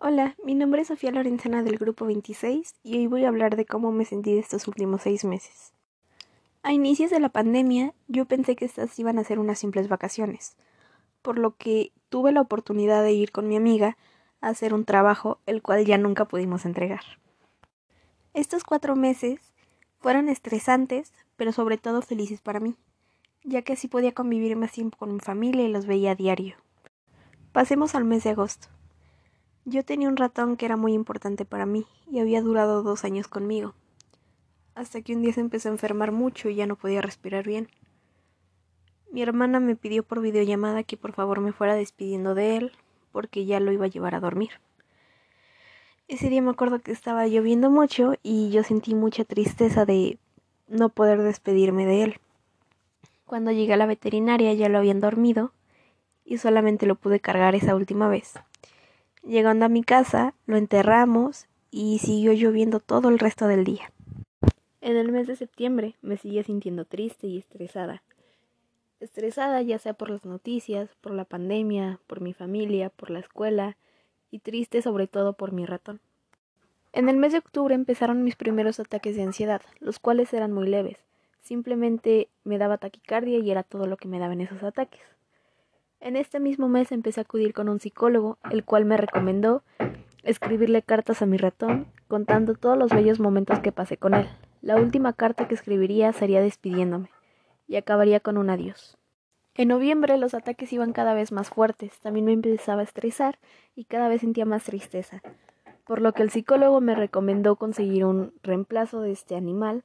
Hola, mi nombre es Sofía Lorenzana del Grupo 26 y hoy voy a hablar de cómo me sentí estos últimos seis meses. A inicios de la pandemia, yo pensé que estas iban a ser unas simples vacaciones, por lo que tuve la oportunidad de ir con mi amiga a hacer un trabajo el cual ya nunca pudimos entregar. Estos cuatro meses fueron estresantes, pero sobre todo felices para mí, ya que así podía convivir más tiempo con mi familia y los veía a diario. Pasemos al mes de agosto. Yo tenía un ratón que era muy importante para mí y había durado dos años conmigo, hasta que un día se empezó a enfermar mucho y ya no podía respirar bien. Mi hermana me pidió por videollamada que por favor me fuera despidiendo de él, porque ya lo iba a llevar a dormir. Ese día me acuerdo que estaba lloviendo mucho y yo sentí mucha tristeza de no poder despedirme de él. Cuando llegué a la veterinaria ya lo habían dormido y solamente lo pude cargar esa última vez. Llegando a mi casa, lo enterramos y siguió lloviendo todo el resto del día. En el mes de septiembre me seguía sintiendo triste y estresada. Estresada ya sea por las noticias, por la pandemia, por mi familia, por la escuela y triste sobre todo por mi ratón. En el mes de octubre empezaron mis primeros ataques de ansiedad, los cuales eran muy leves. Simplemente me daba taquicardia y era todo lo que me daban esos ataques. En este mismo mes empecé a acudir con un psicólogo, el cual me recomendó escribirle cartas a mi ratón, contando todos los bellos momentos que pasé con él. La última carta que escribiría sería despidiéndome, y acabaría con un adiós. En noviembre los ataques iban cada vez más fuertes, también me empezaba a estresar y cada vez sentía más tristeza, por lo que el psicólogo me recomendó conseguir un reemplazo de este animal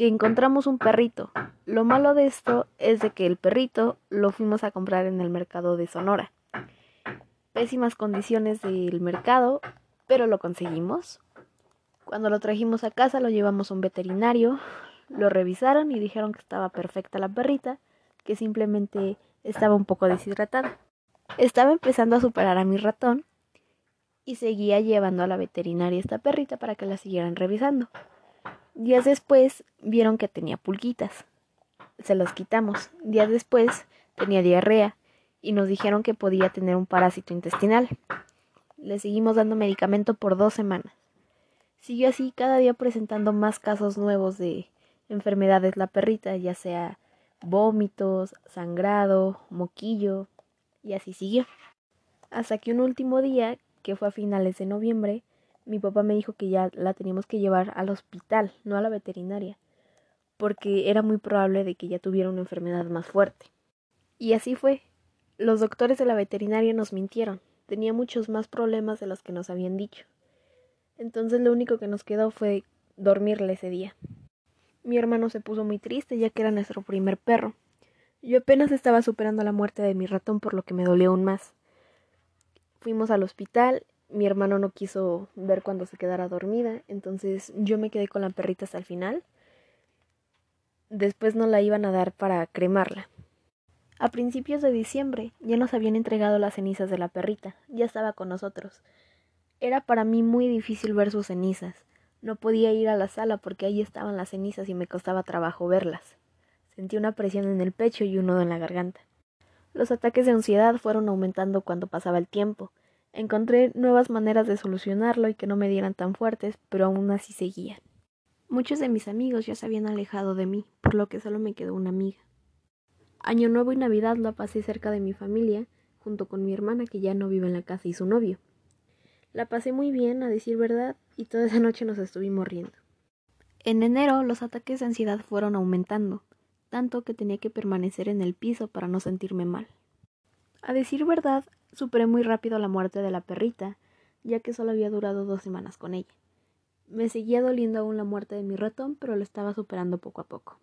que encontramos un perrito. Lo malo de esto es de que el perrito lo fuimos a comprar en el mercado de Sonora. Pésimas condiciones del mercado, pero lo conseguimos. Cuando lo trajimos a casa lo llevamos a un veterinario, lo revisaron y dijeron que estaba perfecta la perrita, que simplemente estaba un poco deshidratada. Estaba empezando a superar a mi ratón y seguía llevando a la veterinaria esta perrita para que la siguieran revisando. Días después vieron que tenía pulguitas. Se los quitamos. Días después tenía diarrea y nos dijeron que podía tener un parásito intestinal. Le seguimos dando medicamento por dos semanas. Siguió así cada día presentando más casos nuevos de enfermedades la perrita, ya sea vómitos, sangrado, moquillo, y así siguió. Hasta que un último día, que fue a finales de noviembre, mi papá me dijo que ya la teníamos que llevar al hospital, no a la veterinaria, porque era muy probable de que ya tuviera una enfermedad más fuerte. Y así fue. Los doctores de la veterinaria nos mintieron. Tenía muchos más problemas de los que nos habían dicho. Entonces lo único que nos quedó fue dormirle ese día. Mi hermano se puso muy triste ya que era nuestro primer perro. Yo apenas estaba superando la muerte de mi ratón por lo que me dolió aún más. Fuimos al hospital mi hermano no quiso ver cuando se quedara dormida, entonces yo me quedé con la perrita hasta el final. Después no la iban a dar para cremarla. A principios de diciembre ya nos habían entregado las cenizas de la perrita, ya estaba con nosotros. Era para mí muy difícil ver sus cenizas. No podía ir a la sala porque ahí estaban las cenizas y me costaba trabajo verlas. Sentí una presión en el pecho y un nudo en la garganta. Los ataques de ansiedad fueron aumentando cuando pasaba el tiempo. Encontré nuevas maneras de solucionarlo y que no me dieran tan fuertes, pero aún así seguían. Muchos de mis amigos ya se habían alejado de mí, por lo que solo me quedó una amiga. Año Nuevo y Navidad la pasé cerca de mi familia, junto con mi hermana que ya no vive en la casa y su novio. La pasé muy bien, a decir verdad, y toda esa noche nos estuvimos riendo. En enero los ataques de ansiedad fueron aumentando, tanto que tenía que permanecer en el piso para no sentirme mal. A decir verdad, Superé muy rápido la muerte de la perrita, ya que solo había durado dos semanas con ella. Me seguía doliendo aún la muerte de mi ratón, pero lo estaba superando poco a poco.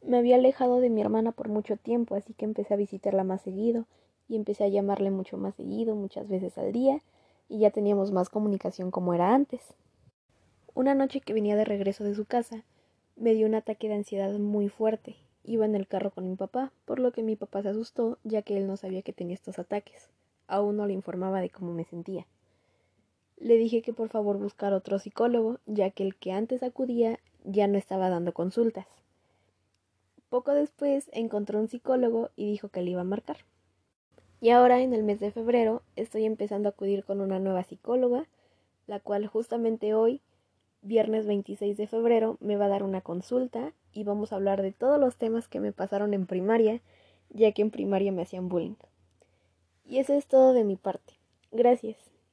Me había alejado de mi hermana por mucho tiempo, así que empecé a visitarla más seguido y empecé a llamarle mucho más seguido, muchas veces al día, y ya teníamos más comunicación como era antes. Una noche que venía de regreso de su casa, me dio un ataque de ansiedad muy fuerte. Iba en el carro con mi papá, por lo que mi papá se asustó, ya que él no sabía que tenía estos ataques aún no le informaba de cómo me sentía. Le dije que por favor buscara otro psicólogo, ya que el que antes acudía ya no estaba dando consultas. Poco después encontró un psicólogo y dijo que le iba a marcar. Y ahora en el mes de febrero estoy empezando a acudir con una nueva psicóloga, la cual justamente hoy, viernes 26 de febrero, me va a dar una consulta y vamos a hablar de todos los temas que me pasaron en primaria, ya que en primaria me hacían bullying. Y eso es todo de mi parte. Gracias.